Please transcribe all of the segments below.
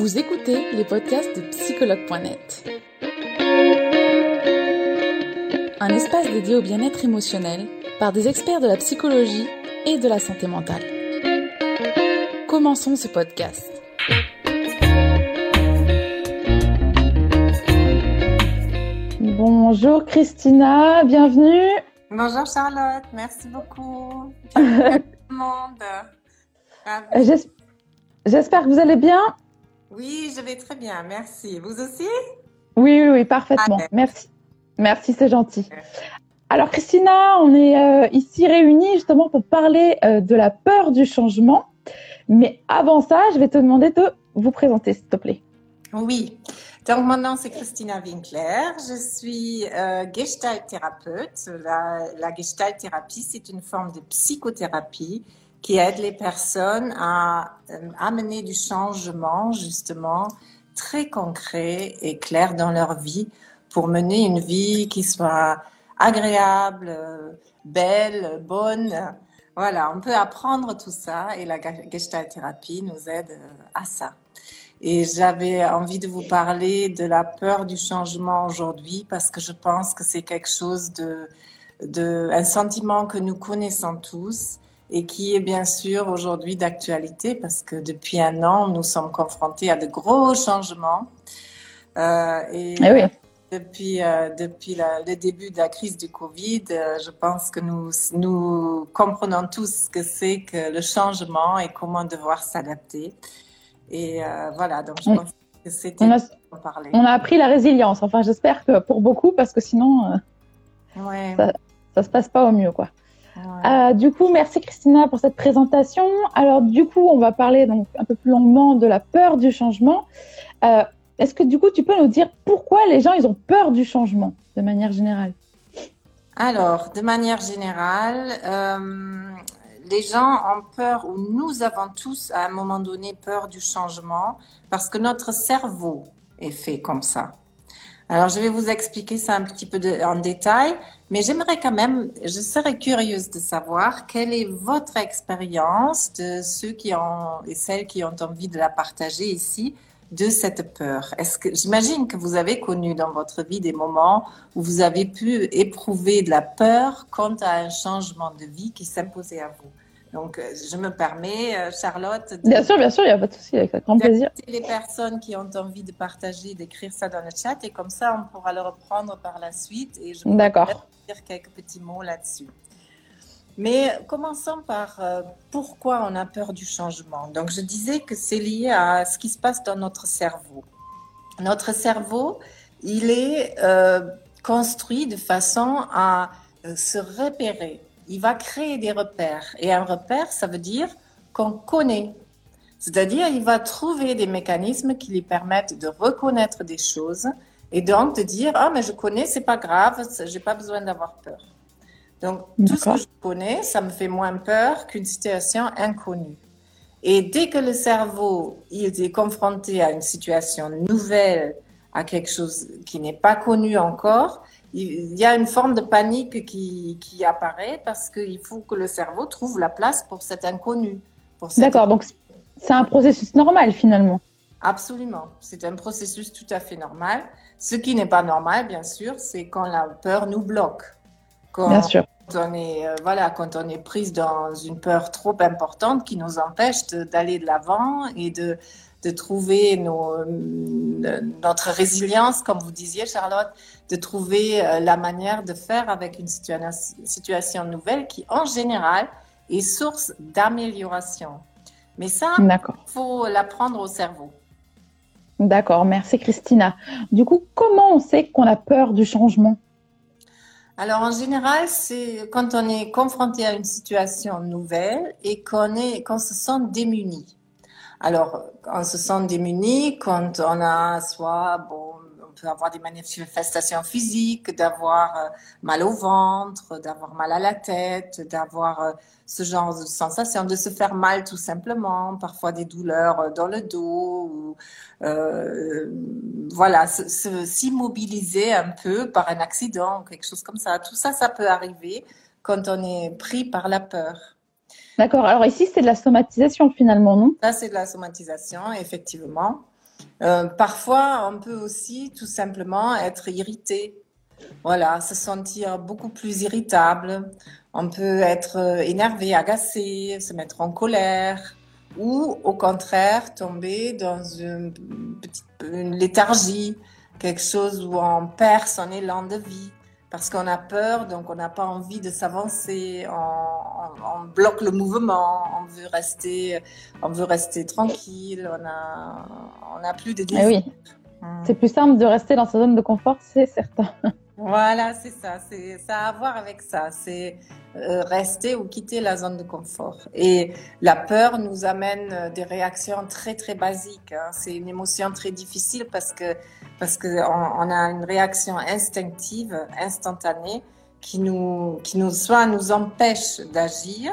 Vous écoutez les podcasts de psychologue.net. Un espace dédié au bien-être émotionnel par des experts de la psychologie et de la santé mentale. Commençons ce podcast. Bonjour Christina, bienvenue. Bonjour Charlotte, merci beaucoup. Tout le monde. J'espère que vous allez bien. Oui, je vais très bien, merci. Vous aussi? Oui, oui, oui parfaitement. Merci. Merci, c'est gentil. Alors Christina, on est euh, ici réunis justement pour parler euh, de la peur du changement. Mais avant ça, je vais te demander de vous présenter, s'il te plaît. Oui. Donc, mon nom, c'est Christina Winkler. Je suis euh, gestalt thérapeute. La, la gestalt thérapie, c'est une forme de psychothérapie qui aide les personnes à euh, amener du changement, justement, très concret et clair dans leur vie pour mener une vie qui soit agréable, belle, bonne. Voilà, on peut apprendre tout ça et la gestalt thérapie nous aide euh, à ça. Et j'avais envie de vous parler de la peur du changement aujourd'hui parce que je pense que c'est quelque chose de, de, un sentiment que nous connaissons tous et qui est bien sûr aujourd'hui d'actualité parce que depuis un an, nous sommes confrontés à de gros changements. Euh, et eh oui. depuis, euh, depuis le début de la crise du Covid, euh, je pense que nous, nous comprenons tous ce que c'est que le changement et comment devoir s'adapter. Et voilà, donc je pense que c'était on. On a appris la résilience. Enfin, j'espère que pour beaucoup, parce que sinon, ouais. ça, ça se passe pas au mieux, quoi. Euh, du coup, merci Christina pour cette présentation. Alors, du coup, on va parler donc un peu plus longuement de la peur du changement. Euh, Est-ce que du coup, tu peux nous dire pourquoi les gens ils ont peur du changement de manière générale? Alors, de manière générale, euh, les gens ont peur, ou nous avons tous à un moment donné peur du changement, parce que notre cerveau est fait comme ça. Alors, je vais vous expliquer ça un petit peu en détail, mais j'aimerais quand même, je serais curieuse de savoir quelle est votre expérience de ceux qui ont et celles qui ont envie de la partager ici de cette peur. Est-ce que j'imagine que vous avez connu dans votre vie des moments où vous avez pu éprouver de la peur quant à un changement de vie qui s'imposait à vous. Donc, euh, je me permets, euh, Charlotte. De bien sûr, bien sûr, il n'y a pas de souci, avec grand plaisir. Les personnes qui ont envie de partager, d'écrire ça dans le chat, et comme ça, on pourra le reprendre par la suite. Et je D'accord. dire quelques petits mots là-dessus. Mais commençons par euh, pourquoi on a peur du changement. Donc, je disais que c'est lié à ce qui se passe dans notre cerveau. Notre cerveau, il est euh, construit de façon à euh, se repérer il va créer des repères. Et un repère, ça veut dire qu'on connaît. C'est-à-dire, il va trouver des mécanismes qui lui permettent de reconnaître des choses et donc de dire ah mais je connais, c'est pas grave, j'ai pas besoin d'avoir peur. Donc tout ce que je connais, ça me fait moins peur qu'une situation inconnue. Et dès que le cerveau il est confronté à une situation nouvelle, à quelque chose qui n'est pas connu encore, il y a une forme de panique qui, qui apparaît parce qu'il faut que le cerveau trouve la place pour cet inconnu. D'accord, donc c'est un processus normal finalement. Absolument, c'est un processus tout à fait normal. Ce qui n'est pas normal, bien sûr, c'est quand la peur nous bloque. Quand bien sûr. On est, euh, voilà, quand on est prise dans une peur trop importante qui nous empêche d'aller de l'avant et de, de trouver nos, euh, notre résilience, comme vous disiez, Charlotte, de trouver euh, la manière de faire avec une situation nouvelle qui, en général, est source d'amélioration. Mais ça, il faut l'apprendre au cerveau. D'accord, merci Christina. Du coup, comment on sait qu'on a peur du changement? Alors en général, c'est quand on est confronté à une situation nouvelle et qu'on qu'on se sent démuni. Alors, on se sent démuni quand on a soit, bon, on peut avoir des manifestations physiques, d'avoir euh, mal au ventre, d'avoir mal à la tête, d'avoir euh, ce genre de sensation, de se faire mal tout simplement, parfois des douleurs euh, dans le dos, ou euh, voilà, s'immobiliser un peu par un accident, quelque chose comme ça. Tout ça, ça peut arriver quand on est pris par la peur. D'accord. Alors ici, c'est de la somatisation finalement, non? Ça, c'est de la somatisation, effectivement. Euh, parfois, on peut aussi tout simplement être irrité. Voilà, se sentir beaucoup plus irritable. On peut être euh, énervé, agacé, se mettre en colère ou au contraire tomber dans une petite une léthargie, quelque chose où on perd son élan de vie parce qu'on a peur, donc on n'a pas envie de s'avancer, bloque le mouvement, on veut rester, on veut rester tranquille, on a, on a plus de désir. Eh oui. Hmm. C'est plus simple de rester dans sa zone de confort, c'est certain. Voilà, c'est ça. C'est ça a à voir avec ça. C'est euh, rester ou quitter la zone de confort. Et la peur nous amène euh, des réactions très très basiques. Hein. C'est une émotion très difficile parce que parce que on, a une réaction instinctive, instantanée, qui nous qui nous soit nous empêche d'agir,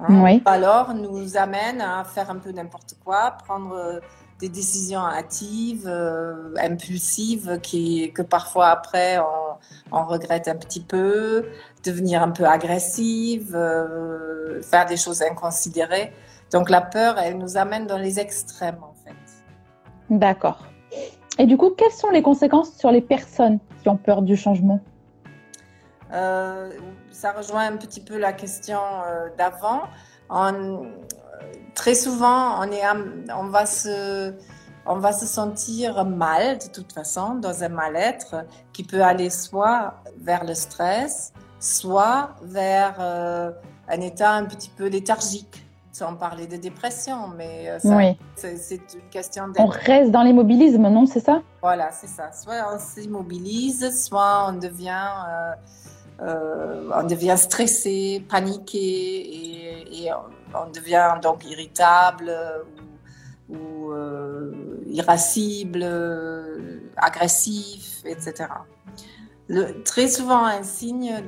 hein, oui. alors nous amène à faire un peu n'importe quoi, prendre des décisions hâtives, euh, impulsives, qui, que parfois après on, on, regrette un petit peu, devenir un peu agressive, euh, faire des choses inconsidérées. Donc la peur, elle nous amène dans les extrêmes en fait. D'accord. Et du coup, quelles sont les conséquences sur les personnes qui ont peur du changement? Euh, Ça rejoint un petit peu la question d'avant très souvent, on, est, on, va se, on va se sentir mal de toute façon, dans un mal-être qui peut aller soit vers le stress, soit vers euh, un état un petit peu léthargique sans parler de dépression, mais euh, oui. c'est une question On reste dans l'immobilisme, non, c'est ça? Voilà, c'est ça. Soit on s'immobilise, soit on devient, euh, on devient stressé, paniqué et, et on devient donc irritable ou, euh, irascible, agressif, etc. Le, très souvent, un signe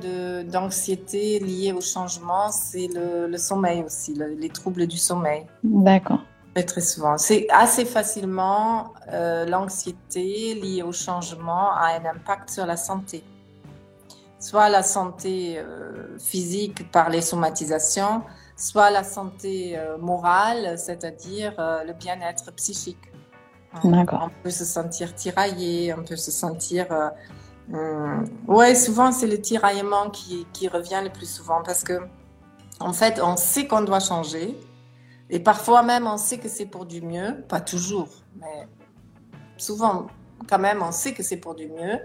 d'anxiété lié au changement, c'est le, sommeil aussi, les troubles du sommeil. D'accord. Très, très souvent. C'est assez facilement euh, l'anxiété liée au changement a un impact sur la santé. Soit la santé euh, physique par les somatisations, soit la santé euh, morale, c'est-à-dire euh, le bien-être psychique. D'accord. On peut se sentir tiraillé, on peut se sentir... Euh, hum, ouais, souvent c'est le tiraillement qui, qui, revient le plus souvent parce que, en fait, on sait qu'on doit changer et parfois même on sait que c'est pour du mieux, pas toujours, mais souvent quand même on sait que c'est pour du mieux,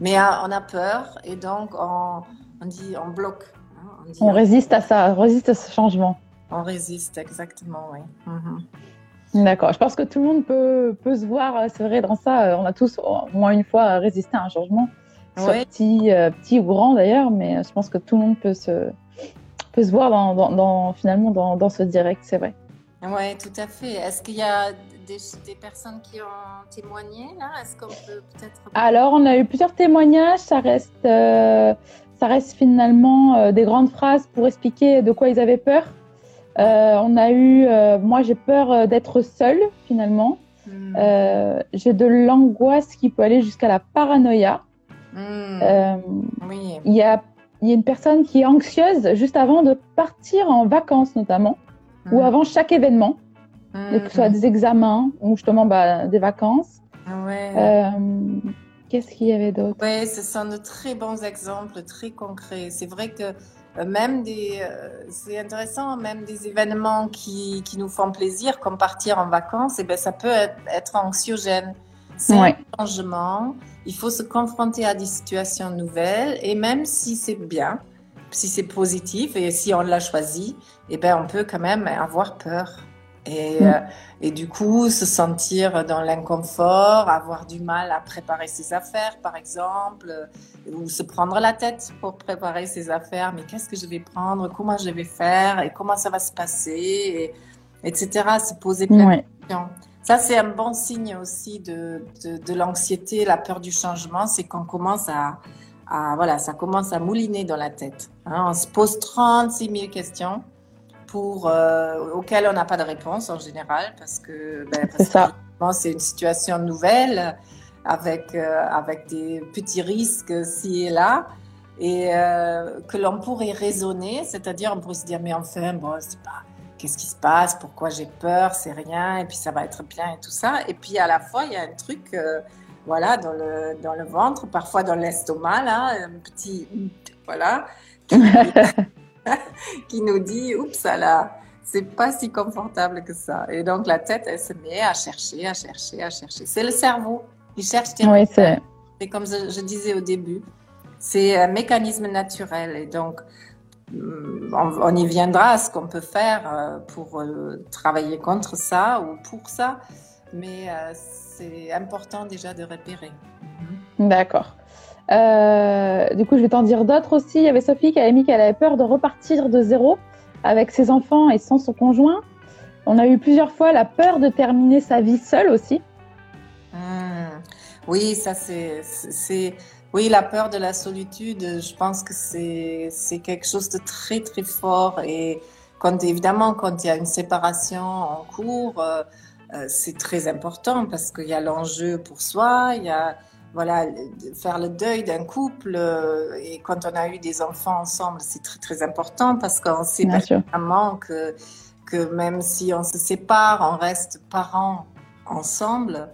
mais on a peur et donc on, on dit on bloque on, résiste à ça, on résiste à ce changement. On résiste, exactement, oui. Mhm. D'accord. Je pense que tout le monde peut, peut se voir, euh, c'est vrai, dans ça. Euh, on a tous au moins une fois résisté à un changement, soit petit, euh, petit ou grand d'ailleurs, mais je pense que tout le monde peut se, peut se voir dans, dans, finalement dans, dans, ce direct, c'est vrai. Oui, tout à fait. Est-ce qu'il y a des, des, personnes qui ont témoigné là? Est-ce qu'on peut peut-être. Alors, on a eu plusieurs témoignages. Ça reste ça reste finalement euh, des grandes phrases pour expliquer de quoi ils avaient peur. Euh, on a eu, euh, moi j'ai peur d'être seule finalement. Hmm. j'ai de l'angoisse qui peut aller jusqu'à la paranoïa. Hmm. Oui. Il y a, y a une personne qui est anxieuse juste avant de partir en vacances notamment, ou hmm. avant chaque événement, que ce soit des examens ou justement bah, des vacances. Ouais. Qu'est-ce qu'il y avait d'autre? Oui, ce sont de très bons exemples, très concrets. C'est vrai que euh, même des, euh, c'est intéressant, même des événements qui, qui, nous font plaisir, comme partir en vacances, et eh ben ça peut être, anxiogène. C'est un changement. Il faut se confronter à des situations nouvelles, et même si c'est bien, si c'est positif et si on l'a choisi, et eh ben on peut quand même avoir peur. Et, mm. euh, et, du coup, se sentir dans l'inconfort, avoir du mal à préparer ses affaires, par exemple, euh, ou se prendre la tête pour préparer ses affaires. Mais qu'est-ce que je vais prendre? Comment je vais faire? Et comment ça va se passer? Etc. Se poser plein de questions. Ça, c'est un bon signe aussi de, de, de l'anxiété, la peur du changement, c'est qu'on commence à, à, voilà, ça commence à mouliner dans la tête. Hein. on se pose 36 000 questions pour, euh, auxquelles on n'a pas de réponse en général parce que ben, c'est une situation nouvelle avec, euh, avec des petits risques ci et là et euh, que l'on pourrait raisonner, c'est-à-dire on pourrait se dire mais enfin bon c'est pas qu'est-ce qui se passe, pourquoi j'ai peur, c'est rien, et puis ça va être bien et tout ça. Et puis à la fois, il y a un truc, voilà, dans le, dans le ventre, parfois dans l'estomac, là, un petit, voilà, qui, qui nous dit, oups, là, c'est pas si confortable que ça. Et donc la tête, elle se met à chercher, à chercher, à chercher. C'est le cerveau. Il cherche. Oui, c'est. Et comme je, disais au début, c'est un mécanisme naturel. Et donc, mm, on, y viendra à ce qu'on peut faire euh, pour euh, travailler contre ça ou pour ça. Mais euh, c'est important déjà de repérer. Mhm. D'accord. du coup, je vais t'en dire d'autres aussi. Il y avait Sophie qui avait mis qu'elle avait peur de repartir de zéro avec ses enfants et sans son conjoint. On a eu plusieurs fois la peur de terminer sa vie seule aussi. Hmm. Oui, ça c'est, oui, la peur de la solitude. Je pense que c'est c'est quelque chose de très très fort et quand évidemment quand il y a une séparation en cours, euh, euh, c'est très important parce qu'il y a l'enjeu pour soi, il y a voilà, faire le deuil d'un couple euh, et quand on a eu des enfants ensemble, c'est très très important parce qu'on sait vraiment que, que même si on se sépare, on reste parents ensemble.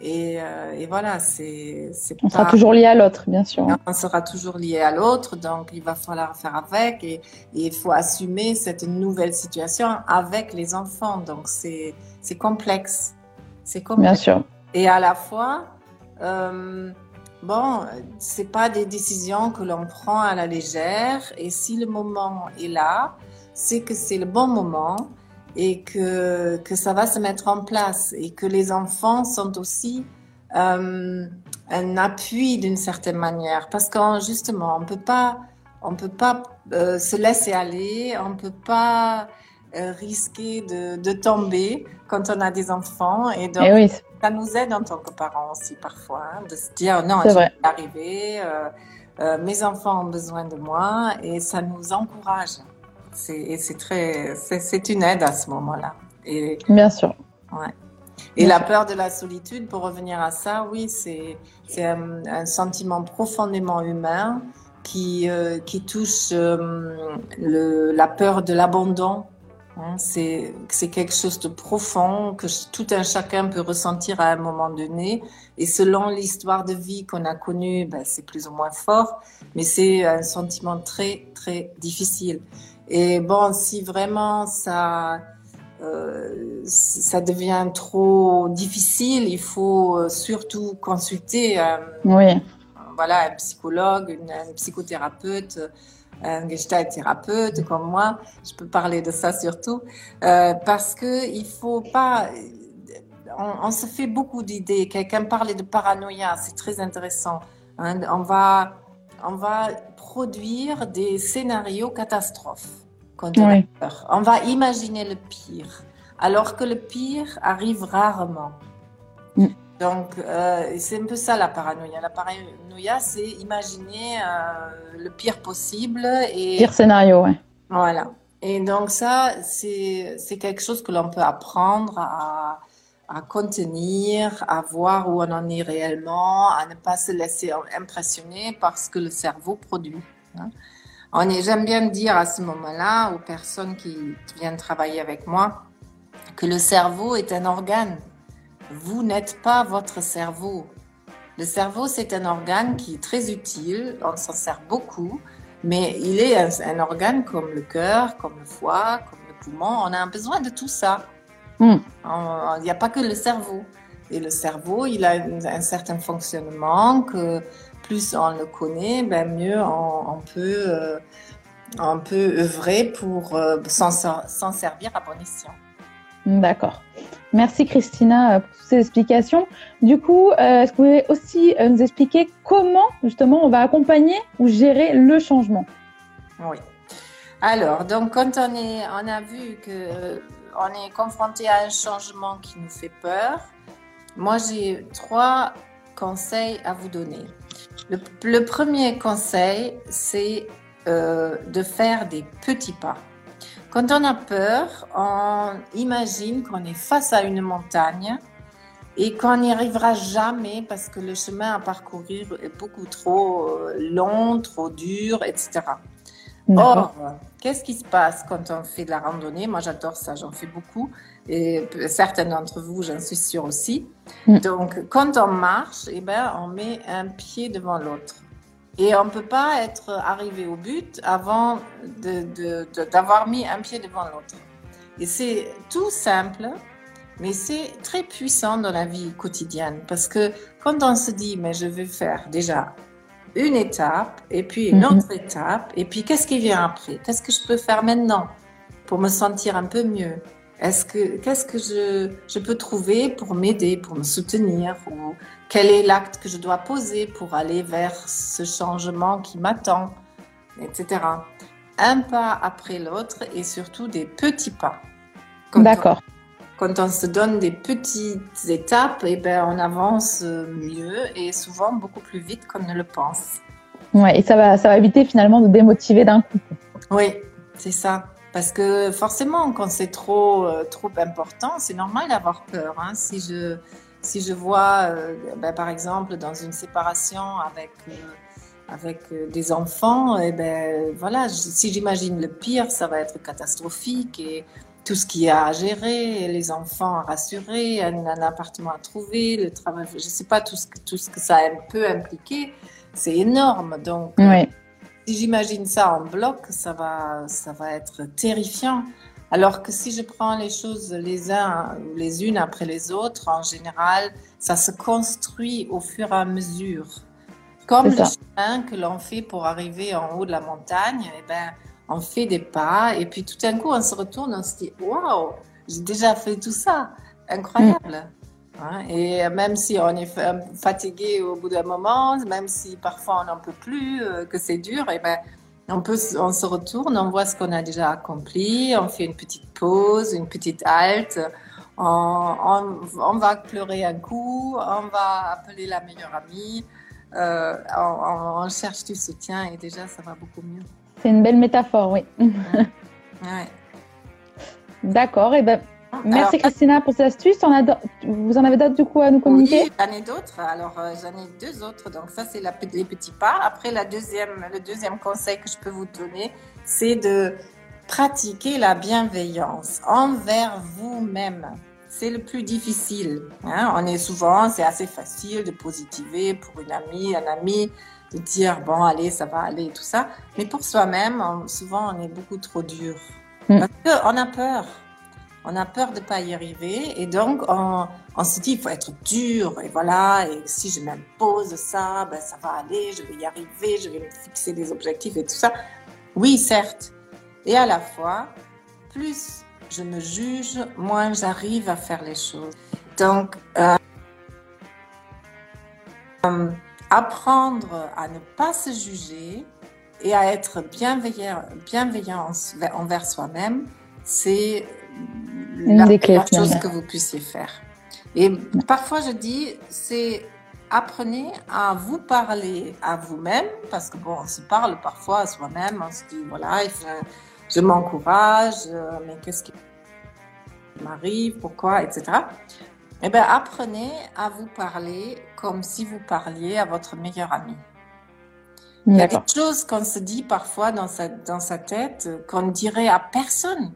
Et, euh, et voilà, c'est. On sera toujours lié à l'autre, bien sûr. On sera toujours lié à l'autre, donc il va falloir faire avec et, et, il faut assumer cette nouvelle situation avec les enfants. Donc c'est complexe. C'est complexe. Bien sûr. Et à la fois, euh, bon, c'est pas des décisions que l'on prend à la légère. Et si le moment est là, c'est que c'est le bon moment et que, que ça va se mettre en place et que les enfants sont aussi euh, un appui d'une certaine manière parce que justement on peut pas on peut pas euh, se laisser aller on peut pas euh, risquer de, de, tomber quand on a des enfants et donc eh ça nous aide en tant que parents aussi parfois hein, de se dire non je vais arriver mes enfants ont besoin de moi et ça nous encourage c'est très, c'est une aide à ce moment-là. Et, Bien sûr. Ouais. Et la peur de la solitude, pour revenir à ça, oui, c'est un, sentiment profondément humain qui, euh, qui touche euh, le, la peur de l'abandon. Hein, c'est quelque chose de profond que tout un chacun peut ressentir à un moment donné. Et selon l'histoire de vie qu'on a connue, ben, c'est plus ou moins fort, mais c'est un sentiment très, très difficile. Et bon, si vraiment ça, euh, ça devient trop difficile, il faut euh, surtout consulter euh, oui. voilà, un psychologue, une, psychothérapeute, un gestalt thérapeute comme moi. Je peux parler de ça surtout euh, parce que il faut pas. On, on se fait beaucoup d'idées. Quelqu'un parlait de paranoïa, c'est très intéressant. Hein. On va, on va produire des scénarios catastrophes quand on a peur. On va imaginer le pire, alors que le pire arrive rarement. Mm. Donc, euh, c'est un peu ça la paranoïa. La paranoïa, c'est imaginer euh, le pire possible. Et... Pire scénario, ouais. Voilà. Et donc, ça, c'est quelque chose que l'on peut apprendre à, à contenir, à voir où on en est réellement, à ne pas se laisser impressionner par ce que le cerveau produit. Hein. J'aime bien dire à ce moment-là aux personnes qui viennent travailler avec moi que le cerveau est un organe. Vous n'êtes pas votre cerveau. Le cerveau, c'est un organe qui est très utile, on s'en sert beaucoup, mais il est un, organe comme le cœur, comme le foie, comme le poumon. On a besoin de tout ça. Hmm. Il n'y a pas que le cerveau. Et le cerveau, il a un certain fonctionnement que plus on le connaît, ben mieux on, peut, euh, on peut œuvrer pour euh, s'en servir à bon escient. D'accord. Merci Christina pour toutes ces explications. Du coup, euh, est-ce que vous pouvez aussi nous expliquer comment justement on va accompagner ou gérer le changement? Oui. Alors, donc quand on, est, on a vu que on est confronté à un changement qui nous fait peur, moi j'ai trois conseils à vous donner. Le, premier conseil, c'est euh, de faire des petits pas. Quand on a peur, on imagine qu'on est face à une montagne et qu'on n'y arrivera jamais parce que le chemin à parcourir est beaucoup trop euh, long, trop dur, etc. Or, qu'est-ce qui se passe quand on fait de la randonnée? Moi, j'adore ça, j'en fais beaucoup. Et certains d'entre vous, j'en suis sûre aussi. Mm. Donc, quand on marche, eh ben, on met un pied devant l'autre. Et on ne peut pas être arrivé au but avant d'avoir mis un pied devant l'autre. Et c'est tout simple, mais c'est très puissant dans la vie quotidienne. Parce que quand on se dit, mais je vais faire déjà une étape, et puis une mhm. autre étape, et puis qu'est-ce qui vient après? Qu'est-ce que je peux faire maintenant pour me sentir un peu mieux? Est-ce que qu'est-ce que je, je, peux trouver pour m'aider, pour me soutenir ou quel est l'acte que je dois poser pour aller vers ce changement qui m'attend, etc. Un pas après l'autre et surtout des petits pas. D'accord. Quand on se donne des petites étapes, et eh ben, on avance mieux et souvent beaucoup plus vite qu'on ne le pense. Ouais, et ça va, ça va éviter finalement de démotiver d'un coup. Oui, c'est ça. Parce que forcément, quand c'est trop, euh, trop important, c'est normal d'avoir peur. Hein. Si, je, si je vois, euh, ben, par exemple, dans une séparation avec, euh, avec des enfants, et eh ben, voilà, si j'imagine le pire, ça va être catastrophique. Et tout ce qu'il y a à gérer, les enfants à rassurer, un, appartement à trouver, le travail, je ne sais pas tout ce, que, tout ce que ça peut impliquer, c'est énorme. Donc, si j'imagine ça en bloc, ça va, ça va être terrifiant. Alors que si je prends les choses les uns, les unes après les autres, en général, ça se construit au fur et à mesure. Comme le chemin que l'on fait pour arriver en haut de la montagne, eh ben, on fait des pas et puis tout d'un coup on se retourne, on se dit waouh, j'ai déjà fait tout ça, incroyable. Hein, et même si on est fatigué au bout d'un moment, même si parfois on n'en peut plus, euh, que c'est dur, et eh ben on peut, on se retourne, on voit ce qu'on a déjà accompli, on fait une petite pause, une petite halte, on, on, va pleurer un coup, on va appeler la meilleure amie, euh, on, on cherche du soutien et déjà ça va beaucoup mieux. C'est une belle métaphore, oui. D'accord. Et eh ben, merci Christina pour cette astuce. vous en avez d'autres du coup à nous communiquer Oui, j'en ai d'autres. Alors euh, j'en ai deux autres. Donc ça c'est les petits pas. Après la deuxième, le deuxième conseil que je peux vous donner, c'est de pratiquer la bienveillance envers vous-même. C'est le plus difficile. Hein. On est souvent, c'est assez facile de positiver pour une amie, un ami de dire bon allez ça va aller tout ça mais pour soi-même souvent on est beaucoup trop dur mm. parce qu'on a peur on a peur de pas y arriver et donc on, se dit il faut être dur et voilà et si je m'impose ça ben ça va aller je vais y arriver je vais me fixer des objectifs et tout ça. Oui certes. Et à la fois plus je me juge moins j'arrive à faire les choses. Donc euh, apprendre à ne pas se juger et à être bienveillant, bienveillant envers soi-même, c'est la meilleure chose que vous puissiez faire. Et parfois, je dis, c'est apprenez à vous parler à vous-même, parce que bon, on se parle parfois à soi-même, on se dit, voilà, je m'encourage, euh, mais qu'est-ce qui m'arrive, pourquoi, etc. Eh bien, apprenez à vous parler comme si vous parliez à votre meilleur ami. Il y a des choses qu'on se dit parfois dans sa, dans sa tête qu'on dirait à personne.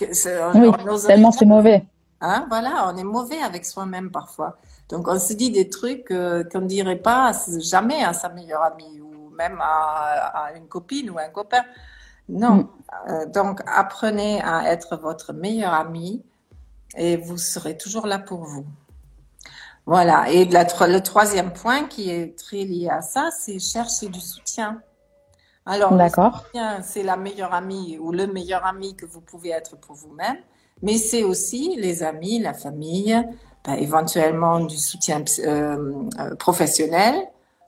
Oui, tellement c'est mauvais. Hein, voilà, on est mauvais avec soi-même parfois. Donc on se dit des trucs euh, qu'on ne dirait pas jamais à sa meilleure amie ou même à, à une copine ou un copain. Non. Mm. Euh, donc apprenez à être votre meilleur ami et vous serez toujours là pour vous. Voilà. Et le troisième point qui est très lié à ça, c'est chercher du soutien. Alors, c'est la meilleure amie ou le meilleur ami que vous pouvez être pour vous-même, mais c'est aussi les amis, la famille, ben, éventuellement du soutien euh, euh, professionnel.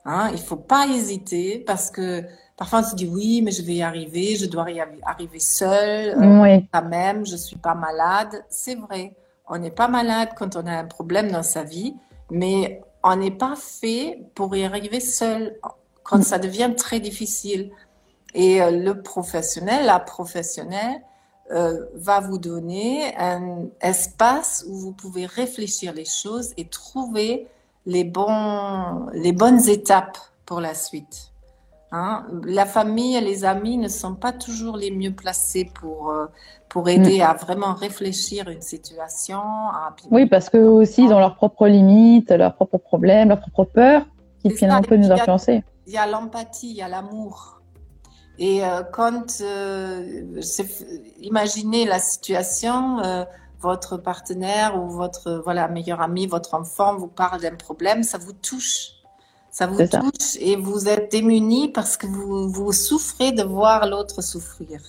Hein. Il faut pas hésiter parce que parfois on se dit oui, mais je vais y arriver, je dois y arriver seule, euh, oui. quand même, je suis pas malade. C'est vrai. On n'est pas malade quand on a un problème dans sa vie, mais on n'est pas fait pour y arriver seul quand ça devient très difficile. Et euh, le professionnel, la professionnelle, euh, va vous donner un espace où vous pouvez réfléchir les choses et trouver les, bons, les bonnes étapes pour la suite. Hein. La famille et les amis ne sont pas toujours les mieux placés pour, euh, pour aider mm. à vraiment réfléchir une situation. Oui, parce qu'eux aussi, ils ont leurs propres limites, leurs propres problèmes, leurs propres peurs qui viennent un peu nous influencer. Il y a l'empathie, il y a l'amour. Et euh, quand, euh, imaginez la situation, euh, votre partenaire ou votre voilà meilleur ami, votre enfant vous parle d'un problème, ça vous touche. Ça vous touche et vous êtes démunis parce que vous, vous souffrez de voir l'autre souffrir.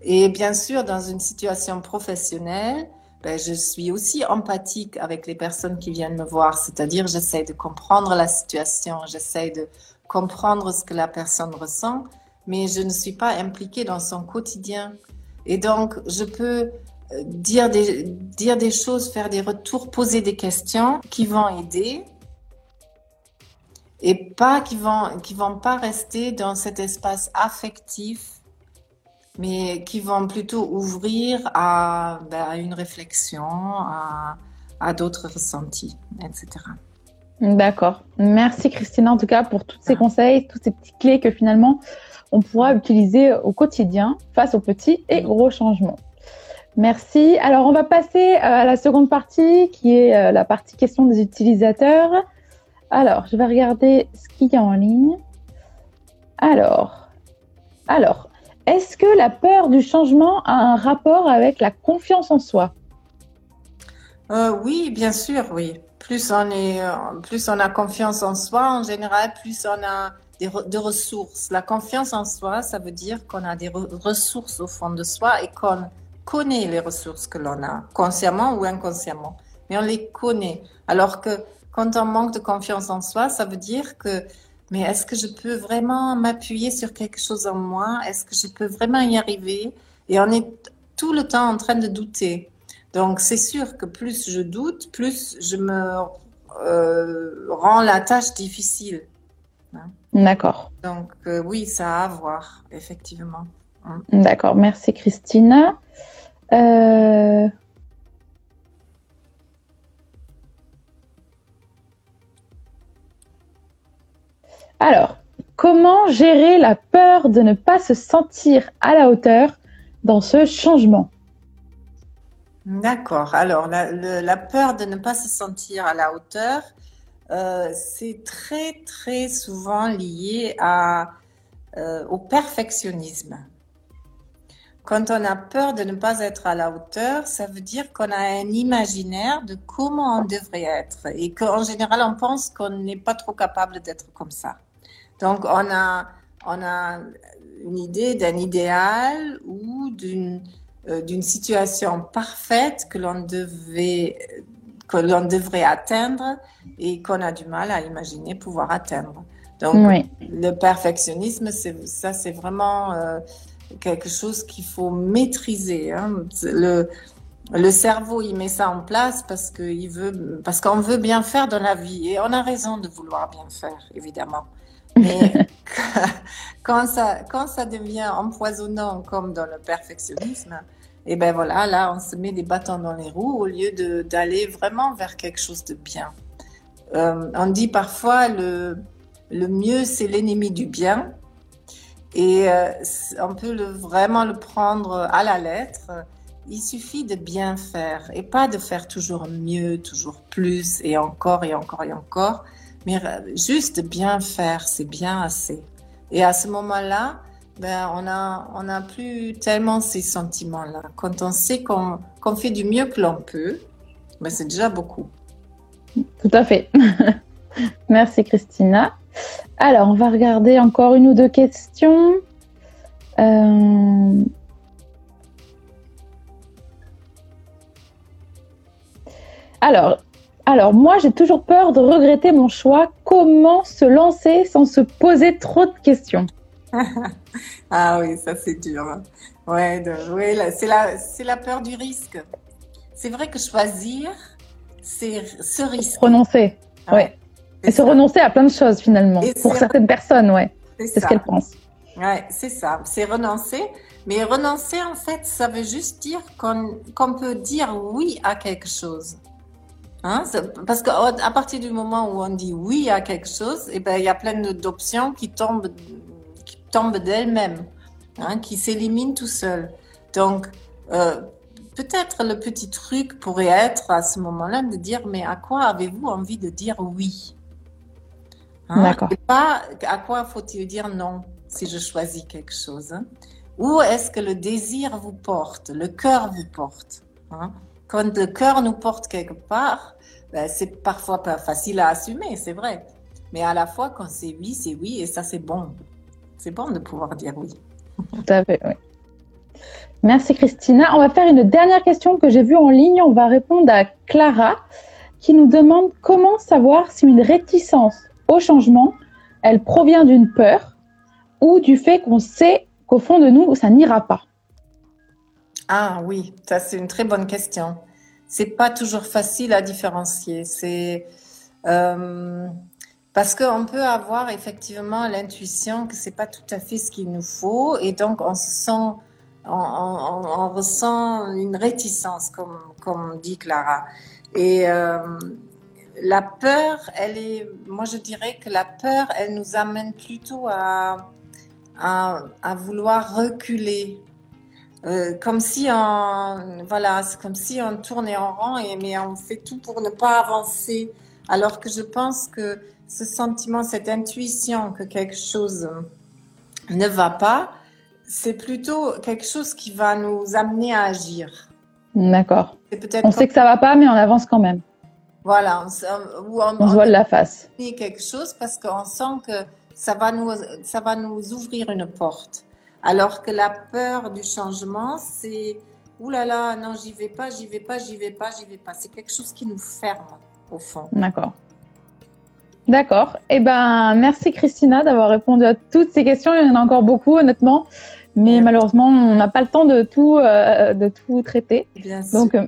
Et bien sûr, dans une situation professionnelle, ben, je suis aussi empathique avec les personnes qui viennent me voir, c'est-à-dire j'essaie de comprendre la situation, j'essaie de comprendre ce que la personne ressent, mais je ne suis pas impliquée dans son quotidien. Et donc, je peux euh, dire des, dire des choses, faire des retours, poser des questions qui vont aider et pas qui vont, qui vont pas rester dans cet espace affectif mais qui vont plutôt ouvrir à, ben, une réflexion, à, à d'autres ressentis, etc. D'accord. Merci Christina en tout cas pour tous ces conseils, toutes ces petites clés que finalement on pourra utiliser au quotidien face aux petits et gros changements. Merci. Alors on va passer euh, à la seconde partie qui est euh, la partie question des utilisateurs. Alors je vais regarder ce qu'il y a en ligne. Alors, alors est-ce que la peur du changement a un rapport avec la confiance en soi? Euh, Oui, bien sûr, oui. Plus on, est, plus on a confiance en soi, en général, plus on a des, de ressources. La confiance en soi, ça veut dire qu'on a des ressources au fond de soi et qu'on connaît les ressources que l'on a, consciemment ou inconsciemment. Mais on les connaît. Alors que quand on manque de confiance en soi, ça veut dire que mais est-ce que je peux vraiment m'appuyer sur quelque chose en moi? Est-ce que je peux vraiment y arriver? Et on est tout le temps en train de douter. Donc c'est sûr que plus je doute, plus je me euh, rends la tâche difficile. Hein. D'accord. Donc euh, oui, ça a à voir, effectivement. Hein. D'accord, merci Christine. Euh... Alors, comment gérer la peur de ne pas se sentir à la hauteur dans ce changement? D'accord. Alors, la, peur de ne pas se sentir à la hauteur, euh, c'est très, très souvent lié euh, au perfectionnisme. Quand on a peur de ne pas être à la hauteur, ça veut dire qu'on a un imaginaire de comment on devrait être et qu'en général, on pense qu'on n'est pas trop capable d'être comme ça. Donc, on a, on a une idée d'un idéal ou d'une euh, d'une situation parfaite que l'on devait que l'on devrait atteindre et qu'on a du mal à imaginer pouvoir atteindre. Donc, le perfectionnisme, ça, c'est vraiment euh, quelque chose qu'il faut maîtriser. Hein. Le, le cerveau, il met ça en place parce qu'il veut, parce qu'on veut bien faire dans la vie et on a raison de vouloir bien faire, évidemment. Mais quand ça, quand ça devient empoisonnant comme dans le perfectionnisme, et ben voilà, là, on se met des bâtons dans les roues au lieu d'aller vraiment vers quelque chose de bien. Euh, on dit parfois le, le mieux, c'est l'ennemi du bien. Et euh, on peut vraiment le prendre à la lettre. Il suffit de bien faire et pas de faire toujours mieux, toujours plus et encore et encore et encore. Mais juste bien faire, c'est bien assez. Et à ce moment-là, ben, on n'a on a plus tellement ces sentiments-là. Quand on sait qu'on fait du mieux que l'on peut, ben, c'est déjà beaucoup. Tout à fait. Merci Christina. Alors, on va regarder encore une ou deux questions. Euh, alors, alors, moi, j'ai toujours peur de regretter mon choix. Comment se lancer sans se poser trop de questions? Ah oui, ça c'est dur. Ouais, c'est la, la peur du risque. C'est vrai que choisir, c'est se risquer. Renoncer, ah, ouais. Et se renoncer à plein de choses finalement. pour certaines personnes, ouais. C'est ce qu'elles pensent. Ouais, c'est ça. C'est renoncer. Mais renoncer, en fait, ça veut juste dire qu'on peut dire oui à quelque chose. Hein, parce qu'à partir du moment où on dit oui à quelque chose, eh ben, il y a plein d'options qui tombent, qui tombent d'elles-mêmes, hein, qui s'éliminent tout seuls. Donc, euh, peut-être le petit truc pourrait être à ce moment-là de dire mais à quoi avez-vous envie de dire oui? Hein? Et pas à quoi faut-il dire non si je choisis quelque chose. Hein? Où est-ce que le désir vous porte, le cœur vous porte hein? Quand le cœur nous porte quelque part, ben, c'est parfois pas facile à assumer, c'est vrai. Mais à la fois, quand c'est oui, c'est oui, et ça, c'est bon. C'est bon de pouvoir dire oui. Tout à fait, oui. Merci Christina. On va faire une dernière question que j'ai vue en ligne. On va répondre à Clara qui nous demande comment savoir si une réticence au changement, elle provient d'une peur ou du fait qu'on sait qu'au fond de nous, ça n'ira pas. Ah oui, ça c'est une très bonne question. C'est pas toujours facile à différencier. C'est euh, parce qu'on peut avoir effectivement l'intuition que c'est pas tout à fait ce qu'il nous faut et donc on se sent, on, ressent une réticence comme comme dit Clara. Et euh, la peur, elle est, moi je dirais que la peur, elle nous amène plutôt à à, vouloir reculer. Euh, comme si on, voilà, comme si on tournait en rang et mais on fait tout pour ne pas avancer. Alors que je pense que ce sentiment, cette intuition que quelque chose ne va pas, c'est plutôt quelque chose qui va nous amener à agir. D'accord. On sait que ça va pas, mais on avance quand même. Voilà, on, on, se voit de la face. Quelque chose parce qu'on sent que ça va nous, ça va nous ouvrir une porte. Alors que la peur du changement, c'est Ouh là là, non, j'y vais pas, j'y vais pas, j'y vais pas, j'y vais pas. C'est quelque chose qui nous ferme, au fond. D'accord. D'accord. Eh ben, merci Christina d'avoir répondu à toutes ces questions. Il y en a encore beaucoup, honnêtement. Mais malheureusement, on n'a pas le temps de tout, euh, de tout traiter. Bien Donc, euh,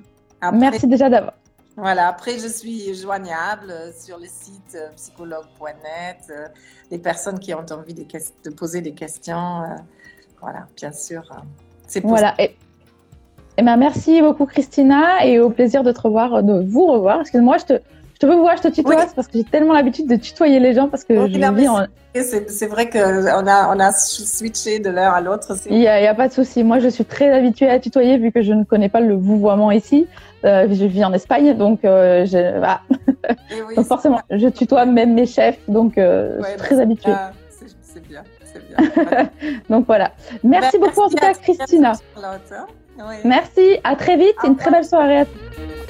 merci déjà d'avoir. Voilà, après, je suis joignable sur le site euh, psychologue.net. Euh, les personnes qui ont envie de, de poser des questions, euh, voilà, bien sûr, c'est Voilà. Et, et ben, merci beaucoup, Christina, et au plaisir de te revoir, de vous revoir. Excuse-moi, je te, te veux voir, je te tutoie, parce que j'ai tellement l'habitude de tutoyer les gens parce que je vis en... C'est vrai qu'on a, on a switché de l'un à l'autre. Il n'y a, a, pas de souci. Moi, je suis très habituée à tutoyer vu que je ne connais pas le vouvoiement ici. Euh, je vis en Espagne, donc, euh, je, ah. donc forcément, je tutoie même mes chefs, donc euh, je suis très habituée. C'est bien, c'est bien. donc voilà. Merci, beaucoup en tout cas, Christina. Hein. Merci, à très vite, une très belle soirée à Nous